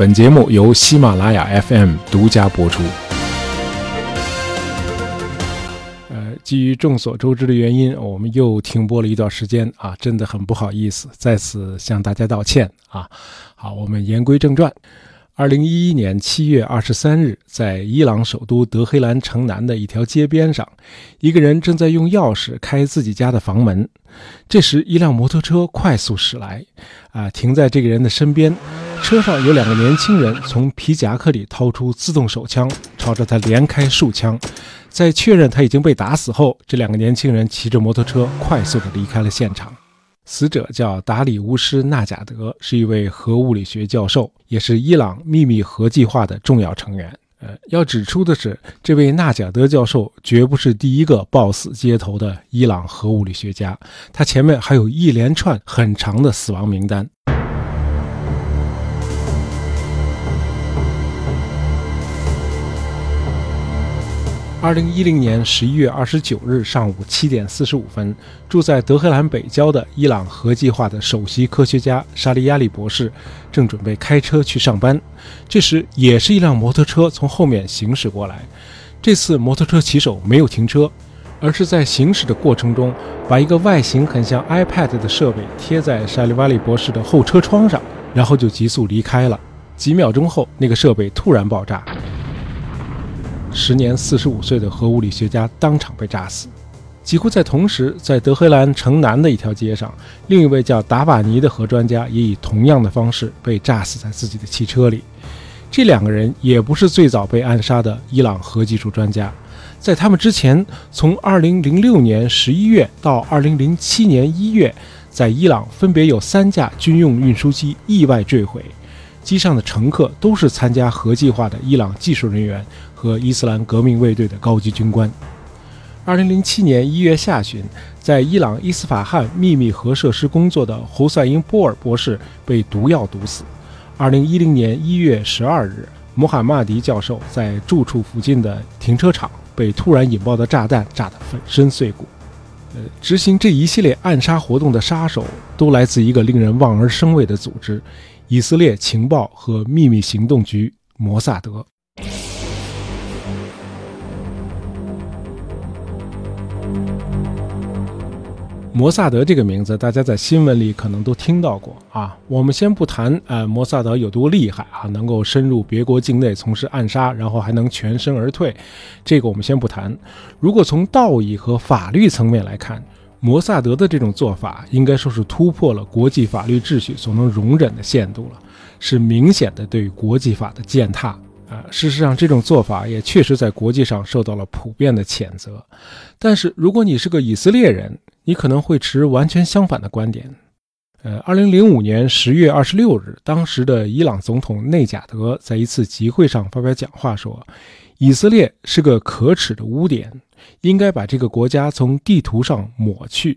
本节目由喜马拉雅 FM 独家播出。呃，基于众所周知的原因，我们又停播了一段时间啊，真的很不好意思，在此向大家道歉啊。好，我们言归正传。二零一一年七月二十三日，在伊朗首都德黑兰城南的一条街边上，一个人正在用钥匙开自己家的房门。这时，一辆摩托车快速驶来，啊，停在这个人的身边。车上有两个年轻人从皮夹克里掏出自动手枪，朝着他连开数枪。在确认他已经被打死后，这两个年轻人骑着摩托车快速地离开了现场。死者叫达里乌斯·纳贾德，是一位核物理学教授，也是伊朗秘密核计划的重要成员。呃，要指出的是，这位纳贾德教授绝不是第一个暴死街头的伊朗核物理学家，他前面还有一连串很长的死亡名单。二零一零年十一月二十九日上午七点四十五分，住在德黑兰北郊的伊朗核计划的首席科学家沙利亚里博士正准备开车去上班。这时，也是一辆摩托车从后面行驶过来。这次摩托车骑手没有停车，而是在行驶的过程中把一个外形很像 iPad 的设备贴在沙利瓦里博士的后车窗上，然后就急速离开了。几秒钟后，那个设备突然爆炸。时年四十五岁的核物理学家当场被炸死。几乎在同时，在德黑兰城南的一条街上，另一位叫达瓦尼的核专家也以同样的方式被炸死在自己的汽车里。这两个人也不是最早被暗杀的伊朗核技术专家，在他们之前，从2006年11月到2007年1月，在伊朗分别有三架军用运输机意外坠毁，机上的乘客都是参加核计划的伊朗技术人员。和伊斯兰革命卫队的高级军官。二零零七年一月下旬，在伊朗伊斯法罕秘密核设施工作的侯赛因·波尔博士被毒药毒死。二零一零年一月十二日，穆罕默迪教授在住处附近的停车场被突然引爆的炸弹炸得粉身碎骨。呃，执行这一系列暗杀活动的杀手都来自一个令人望而生畏的组织——以色列情报和秘密行动局摩萨德。摩萨德这个名字，大家在新闻里可能都听到过啊。我们先不谈，呃，摩萨德有多厉害啊，能够深入别国境内从事暗杀，然后还能全身而退，这个我们先不谈。如果从道义和法律层面来看，摩萨德的这种做法，应该说是突破了国际法律秩序所能容忍的限度了，是明显的对国际法的践踏。啊，事实上，这种做法也确实在国际上受到了普遍的谴责。但是，如果你是个以色列人，你可能会持完全相反的观点。呃，二零零五年十月二十六日，当时的伊朗总统内贾德在一次集会上发表讲话说：“以色列是个可耻的污点，应该把这个国家从地图上抹去。”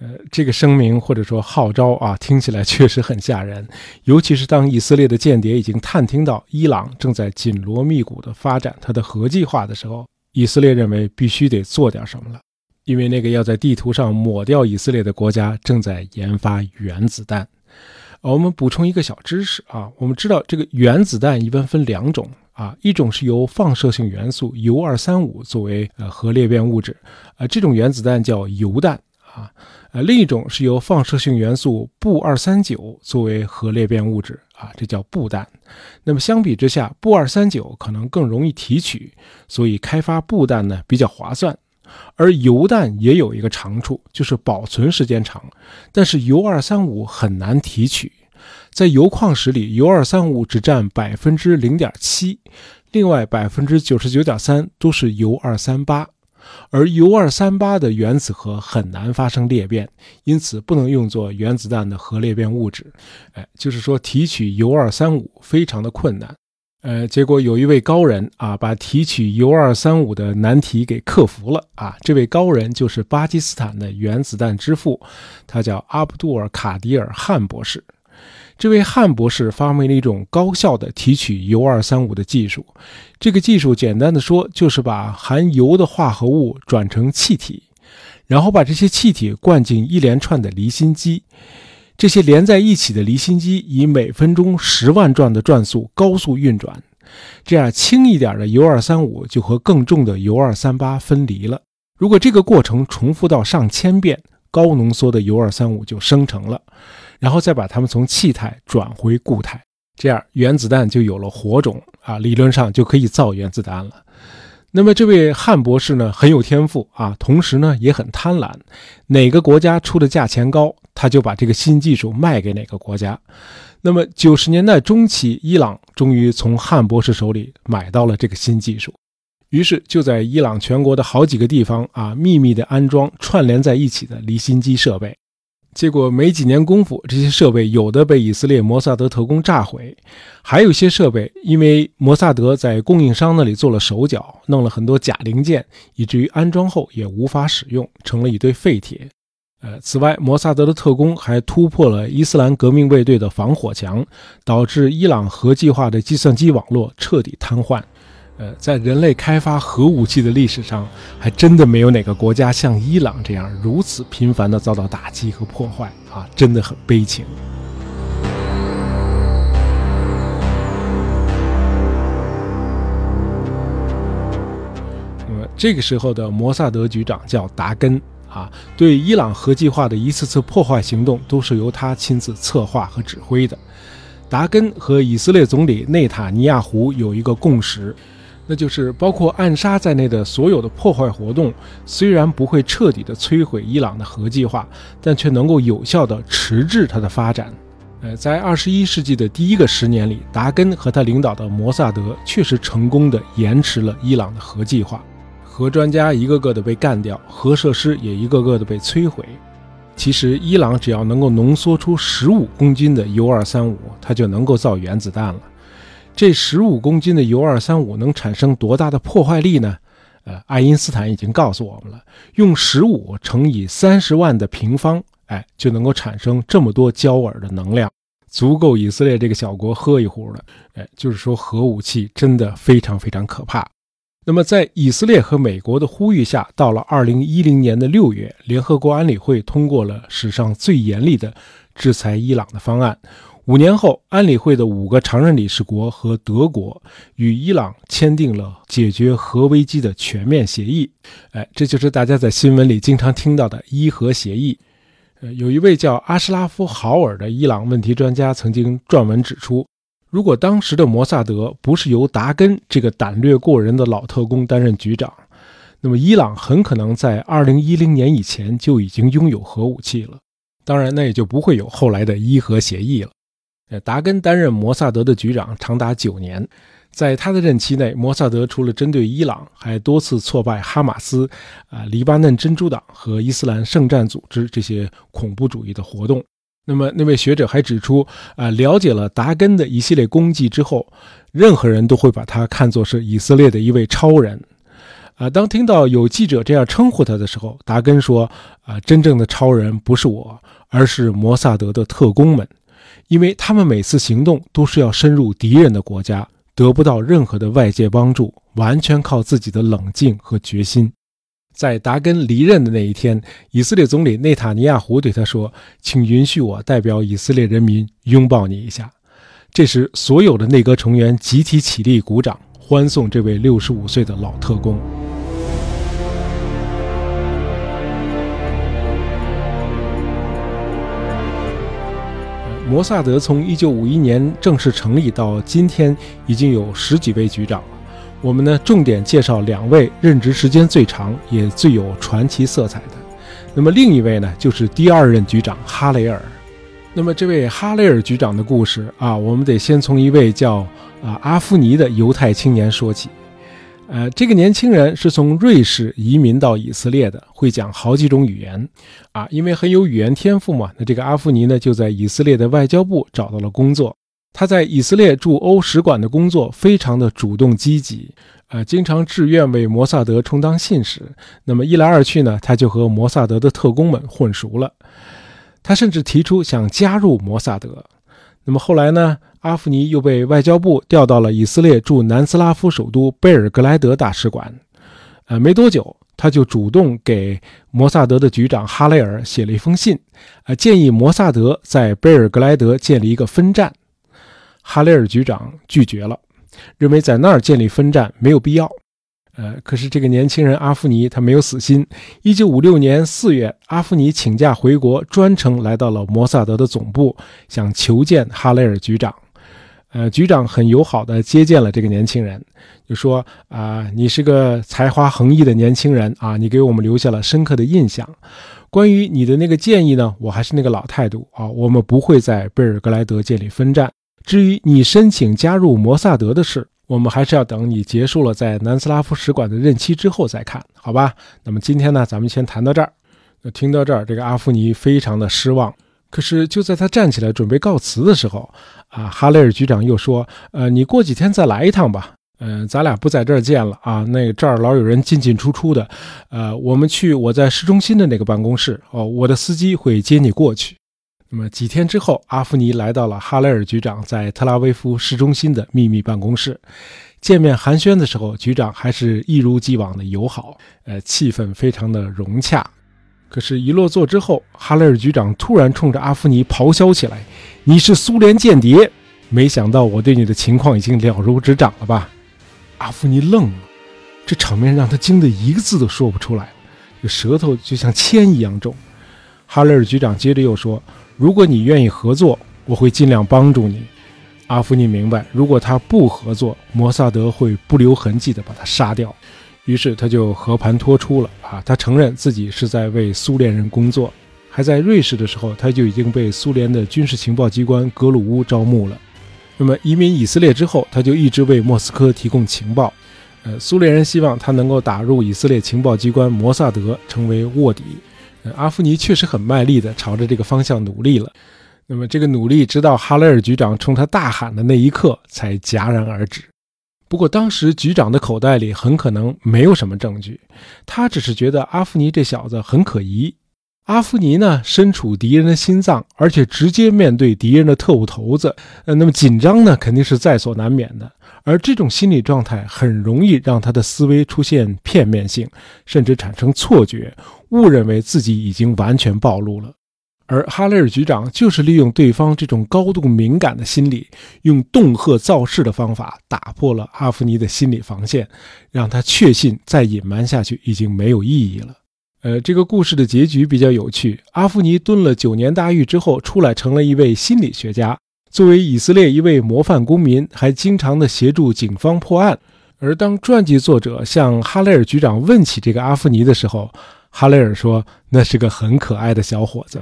呃，这个声明或者说号召啊，听起来确实很吓人。尤其是当以色列的间谍已经探听到伊朗正在紧锣密鼓地发展它的核计划的时候，以色列认为必须得做点什么了。因为那个要在地图上抹掉以色列的国家正在研发原子弹。我们补充一个小知识啊，我们知道这个原子弹一般分两种啊，一种是由放射性元素铀二三五作为呃核裂变物质，呃这种原子弹叫铀弹啊。呃，另一种是由放射性元素钚二三九作为核裂变物质啊，这叫钚弹。那么相比之下，钚二三九可能更容易提取，所以开发钚弹呢比较划算。而铀弹也有一个长处，就是保存时间长。但是铀二三五很难提取，在铀矿石里，铀二三五只占百分之零点七，另外百分之九十九点三都是铀二三八。而铀二三八的原子核很难发生裂变，因此不能用作原子弹的核裂变物质。哎，就是说提取铀二三五非常的困难。呃，结果有一位高人啊，把提取铀二三五的难题给克服了啊。这位高人就是巴基斯坦的原子弹之父，他叫阿卜杜尔卡迪尔汗博士。这位汉博士发明了一种高效的提取铀二三五的技术。这个技术简单的说，就是把含铀的化合物转成气体，然后把这些气体灌进一连串的离心机。这些连在一起的离心机以每分钟十万转的转速高速运转，这样轻一点的铀二三五就和更重的铀二三八分离了。如果这个过程重复到上千遍，高浓缩的铀二三五就生成了，然后再把它们从气态转回固态，这样原子弹就有了火种啊，理论上就可以造原子弹了。那么这位汉博士呢很有天赋啊，同时呢也很贪婪，哪个国家出的价钱高，他就把这个新技术卖给哪个国家。那么九十年代中期，伊朗终于从汉博士手里买到了这个新技术，于是就在伊朗全国的好几个地方啊，秘密的安装串联在一起的离心机设备。结果没几年功夫，这些设备有的被以色列摩萨德特工炸毁，还有些设备因为摩萨德在供应商那里做了手脚，弄了很多假零件，以至于安装后也无法使用，成了一堆废铁。呃，此外，摩萨德的特工还突破了伊斯兰革命卫队的防火墙，导致伊朗核计划的计算机网络彻底瘫痪。呃，在人类开发核武器的历史上，还真的没有哪个国家像伊朗这样如此频繁地遭到打击和破坏啊，真的很悲情。那么这个时候的摩萨德局长叫达根啊，对伊朗核计划的一次次破坏行动都是由他亲自策划和指挥的。达根和以色列总理内塔尼亚胡有一个共识。那就是包括暗杀在内的所有的破坏活动，虽然不会彻底的摧毁伊朗的核计划，但却能够有效的迟滞它的发展。呃，在二十一世纪的第一个十年里，达根和他领导的摩萨德确实成功的延迟了伊朗的核计划，核专家一个个的被干掉，核设施也一个个的被摧毁。其实，伊朗只要能够浓缩出十五公斤的铀二三五，它就能够造原子弹了。这十五公斤的铀二三五能产生多大的破坏力呢？呃，爱因斯坦已经告诉我们了，用十五乘以三十万的平方，哎，就能够产生这么多焦耳的能量，足够以色列这个小国喝一壶了。哎，就是说核武器真的非常非常可怕。那么，在以色列和美国的呼吁下，到了二零一零年的六月，联合国安理会通过了史上最严厉的制裁伊朗的方案。五年后，安理会的五个常任理事国和德国与伊朗签订了解决核危机的全面协议。哎，这就是大家在新闻里经常听到的伊核协议。呃，有一位叫阿什拉夫·豪尔的伊朗问题专家曾经撰文指出，如果当时的摩萨德不是由达根这个胆略过人的老特工担任局长，那么伊朗很可能在2010年以前就已经拥有核武器了。当然，那也就不会有后来的伊核协议了。达根担任摩萨德的局长长达九年，在他的任期内，摩萨德除了针对伊朗，还多次挫败哈马斯、啊黎巴嫩真主党和伊斯兰圣战组织这些恐怖主义的活动。那么，那位学者还指出，啊，了解了达根的一系列功绩之后，任何人都会把他看作是以色列的一位超人。啊，当听到有记者这样称呼他的时候，达根说：“啊，真正的超人不是我，而是摩萨德的特工们。”因为他们每次行动都是要深入敌人的国家，得不到任何的外界帮助，完全靠自己的冷静和决心。在达根离任的那一天，以色列总理内塔尼亚胡对他说：“请允许我代表以色列人民拥抱你一下。”这时，所有的内阁成员集体起立鼓掌，欢送这位六十五岁的老特工。摩萨德从一九五一年正式成立到今天，已经有十几位局长了。我们呢，重点介绍两位任职时间最长也最有传奇色彩的。那么另一位呢，就是第二任局长哈雷尔。那么这位哈雷尔局长的故事啊，我们得先从一位叫啊阿夫尼的犹太青年说起。呃，这个年轻人是从瑞士移民到以色列的，会讲好几种语言，啊，因为很有语言天赋嘛。那这个阿夫尼呢，就在以色列的外交部找到了工作。他在以色列驻欧使馆的工作非常的主动积极，呃，经常志愿为摩萨德充当信使。那么一来二去呢，他就和摩萨德的特工们混熟了。他甚至提出想加入摩萨德。那么后来呢？阿夫尼又被外交部调到了以色列驻南斯拉夫首都贝尔格莱德大使馆。呃，没多久，他就主动给摩萨德的局长哈雷尔写了一封信，呃，建议摩萨德在贝尔格莱德建立一个分站。哈雷尔局长拒绝了，认为在那儿建立分站没有必要。呃，可是这个年轻人阿夫尼他没有死心。一九五六年四月，阿夫尼请假回国，专程来到了摩萨德的总部，想求见哈雷尔局长。呃，局长很友好的接见了这个年轻人，就说：“啊，你是个才华横溢的年轻人啊，你给我们留下了深刻的印象。关于你的那个建议呢，我还是那个老态度啊，我们不会在贝尔格莱德建立分站。至于你申请加入摩萨德的事，我们还是要等你结束了在南斯拉夫使馆的任期之后再看，好吧？那么今天呢，咱们先谈到这儿。那听到这儿，这个阿夫尼非常的失望。可是就在他站起来准备告辞的时候，啊，哈雷尔局长又说：“呃，你过几天再来一趟吧。嗯，咱俩不在这儿见了啊。那个这儿老有人进进出出的。呃，我们去我在市中心的那个办公室哦，我的司机会接你过去。那么几天之后，阿夫尼来到了哈雷尔局长在特拉维夫市中心的秘密办公室。见面寒暄的时候，局长还是一如既往的友好，呃，气氛非常的融洽。可是，一落座之后，哈雷尔局长突然冲着阿夫尼咆哮起来。你是苏联间谍，没想到我对你的情况已经了如指掌了吧？阿夫尼愣了，这场面让他惊得一个字都说不出来，这舌头就像铅一样重。哈雷尔局长接着又说：“如果你愿意合作，我会尽量帮助你。”阿夫尼明白，如果他不合作，摩萨德会不留痕迹地把他杀掉，于是他就和盘托出了。啊，他承认自己是在为苏联人工作。还在瑞士的时候，他就已经被苏联的军事情报机关格鲁乌招募了。那么移民以色列之后，他就一直为莫斯科提供情报。呃，苏联人希望他能够打入以色列情报机关摩萨德，成为卧底。阿夫尼确实很卖力地朝着这个方向努力了。那么这个努力，直到哈雷尔局长冲他大喊的那一刻，才戛然而止。不过当时局长的口袋里很可能没有什么证据，他只是觉得阿夫尼这小子很可疑。阿夫尼呢，身处敌人的心脏，而且直接面对敌人的特务头子，呃，那么紧张呢，肯定是在所难免的。而这种心理状态很容易让他的思维出现片面性，甚至产生错觉，误认为自己已经完全暴露了。而哈雷尔局长就是利用对方这种高度敏感的心理，用恫吓造势的方法打破了阿夫尼的心理防线，让他确信再隐瞒下去已经没有意义了。呃，这个故事的结局比较有趣。阿夫尼蹲了九年大狱之后出来，成了一位心理学家。作为以色列一位模范公民，还经常的协助警方破案。而当传记作者向哈雷尔局长问起这个阿夫尼的时候，哈雷尔说：“那是个很可爱的小伙子。”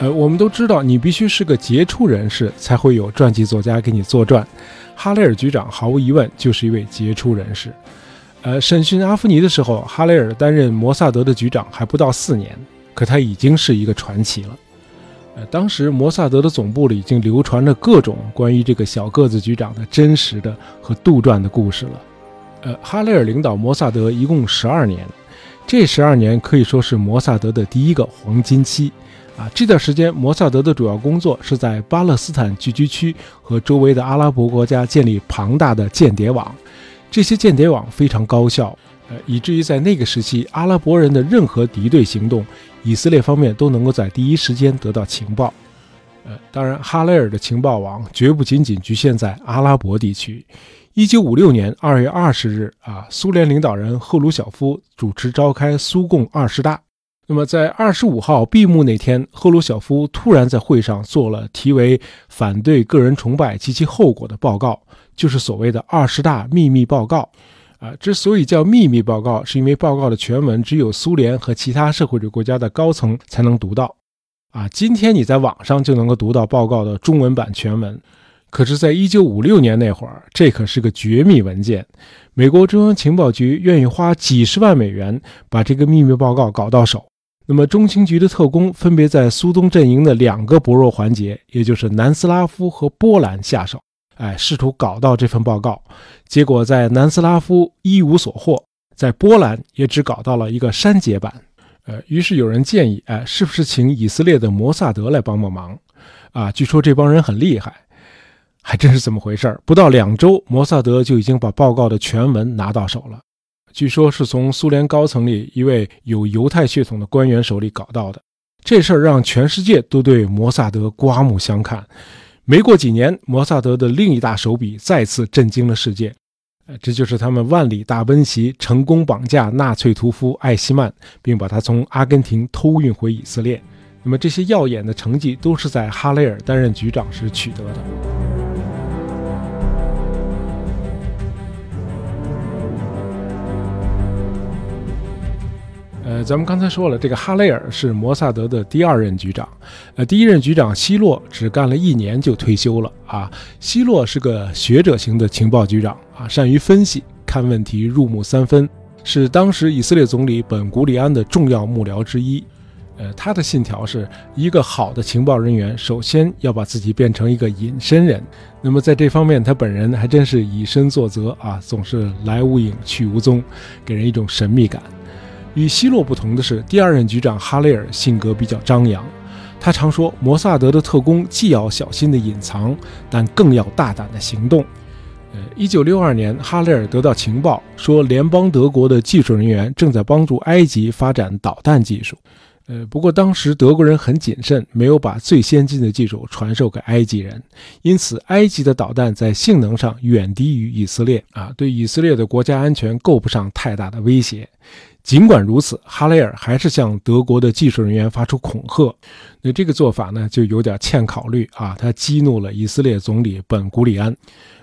呃，我们都知道，你必须是个杰出人士，才会有传记作家给你作传。哈雷尔局长毫无疑问就是一位杰出人士。呃，审讯阿夫尼的时候，哈雷尔担任摩萨德的局长还不到四年，可他已经是一个传奇了。呃，当时摩萨德的总部里已经流传着各种关于这个小个子局长的真实的和杜撰的故事了。呃，哈雷尔领导摩萨德一共十二年，这十二年可以说是摩萨德的第一个黄金期。啊，这段时间，摩萨德的主要工作是在巴勒斯坦聚居区和周围的阿拉伯国家建立庞大的间谍网。这些间谍网非常高效，呃，以至于在那个时期，阿拉伯人的任何敌对行动，以色列方面都能够在第一时间得到情报。呃，当然，哈雷尔的情报网绝不仅仅局限在阿拉伯地区。一九五六年二月二十日，啊，苏联领导人赫鲁晓夫主持召开苏共二十大。那么，在二十五号闭幕那天，赫鲁晓夫突然在会上做了题为“反对个人崇拜及其后果”的报告，就是所谓的二十大秘密报告。啊，之所以叫秘密报告，是因为报告的全文只有苏联和其他社会主义国家的高层才能读到。啊，今天你在网上就能够读到报告的中文版全文，可是，在一九五六年那会儿，这可是个绝密文件。美国中央情报局愿意花几十万美元把这个秘密报告搞到手。那么，中情局的特工分别在苏东阵营的两个薄弱环节，也就是南斯拉夫和波兰下手，哎，试图搞到这份报告。结果在南斯拉夫一无所获，在波兰也只搞到了一个删节版。呃，于是有人建议，哎，是不是请以色列的摩萨德来帮帮忙？啊，据说这帮人很厉害，还真是这么回事儿。不到两周，摩萨德就已经把报告的全文拿到手了。据说是从苏联高层里一位有犹太血统的官员手里搞到的。这事儿让全世界都对摩萨德刮目相看。没过几年，摩萨德的另一大手笔再次震惊了世界。呃，这就是他们万里大奔袭，成功绑架纳粹屠夫艾希曼，并把他从阿根廷偷运回以色列。那么这些耀眼的成绩都是在哈雷尔担任局长时取得的。咱们刚才说了，这个哈雷尔是摩萨德的第二任局长。呃，第一任局长希洛只干了一年就退休了啊。希洛是个学者型的情报局长啊，善于分析，看问题入木三分，是当时以色列总理本古里安的重要幕僚之一。呃，他的信条是一个好的情报人员，首先要把自己变成一个隐身人。那么在这方面，他本人还真是以身作则啊，总是来无影去无踪，给人一种神秘感。与希洛不同的是，第二任局长哈雷尔性格比较张扬。他常说，摩萨德的特工既要小心的隐藏，但更要大胆的行动。呃，一九六二年，哈雷尔得到情报说，联邦德国的技术人员正在帮助埃及发展导弹技术。呃，不过当时德国人很谨慎，没有把最先进的技术传授给埃及人，因此埃及的导弹在性能上远低于以色列啊，对以色列的国家安全构不上太大的威胁。尽管如此，哈雷尔还是向德国的技术人员发出恐吓。那这个做法呢，就有点欠考虑啊。他激怒了以色列总理本古里安。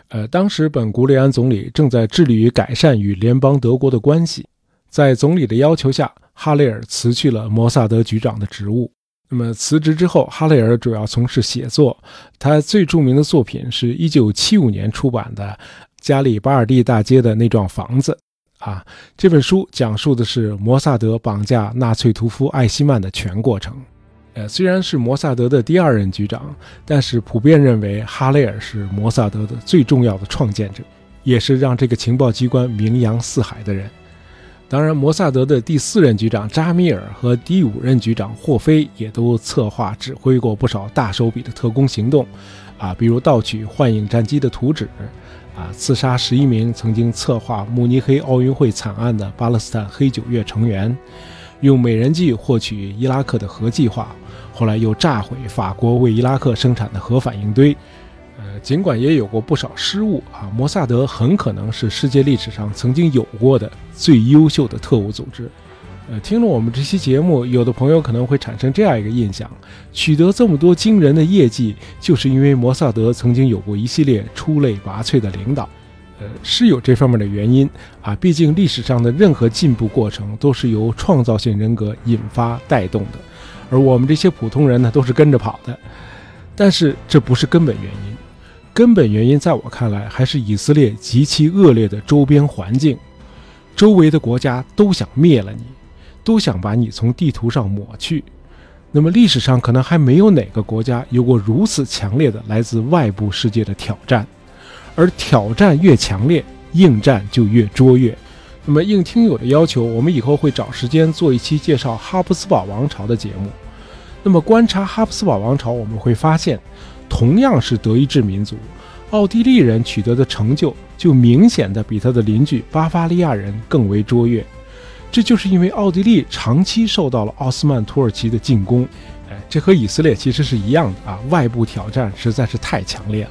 呃，当时本古里安总理正在致力于改善与联邦德国的关系。在总理的要求下，哈雷尔辞去了摩萨德局长的职务。那么辞职之后，哈雷尔主要从事写作。他最著名的作品是一九七五年出版的《加里巴尔蒂大街的那幢房子》。啊，这本书讲述的是摩萨德绑架纳粹屠夫艾希曼的全过程。呃，虽然是摩萨德的第二任局长，但是普遍认为哈雷尔是摩萨德的最重要的创建者，也是让这个情报机关名扬四海的人。当然，摩萨德的第四任局长扎米尔和第五任局长霍菲也都策划指挥过不少大手笔的特工行动，啊，比如盗取幻影战机的图纸。啊！刺杀十一名曾经策划慕尼黑奥运会惨案的巴勒斯坦黑九月成员，用美人计获取伊拉克的核计划，后来又炸毁法国为伊拉克生产的核反应堆。尽管也有过不少失误啊，摩萨德很可能是世界历史上曾经有过的最优秀的特务组织。呃，听了我们这期节目，有的朋友可能会产生这样一个印象：取得这么多惊人的业绩，就是因为摩萨德曾经有过一系列出类拔萃的领导。呃，是有这方面的原因啊，毕竟历史上的任何进步过程都是由创造性人格引发带动的，而我们这些普通人呢，都是跟着跑的。但是这不是根本原因，根本原因在我看来还是以色列极其恶劣的周边环境，周围的国家都想灭了你。都想把你从地图上抹去，那么历史上可能还没有哪个国家有过如此强烈的来自外部世界的挑战，而挑战越强烈，应战就越卓越。那么应听友的要求，我们以后会找时间做一期介绍哈布斯堡王朝的节目。那么观察哈布斯堡王朝，我们会发现，同样是德意志民族，奥地利人取得的成就就明显的比他的邻居巴伐利亚人更为卓越。这就是因为奥地利长期受到了奥斯曼土耳其的进攻，哎，这和以色列其实是一样的啊，外部挑战实在是太强烈了。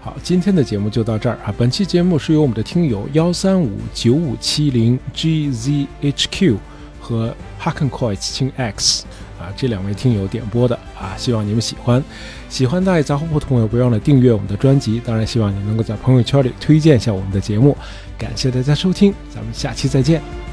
好，今天的节目就到这儿啊。本期节目是由我们的听友幺三五九五七零 gzhq 和 Hakenkoits 青 x 啊这两位听友点播的啊，希望你们喜欢。喜欢大爷杂货铺的朋友，不要忘了订阅我们的专辑。当然，希望你能够在朋友圈里推荐一下我们的节目。感谢大家收听，咱们下期再见。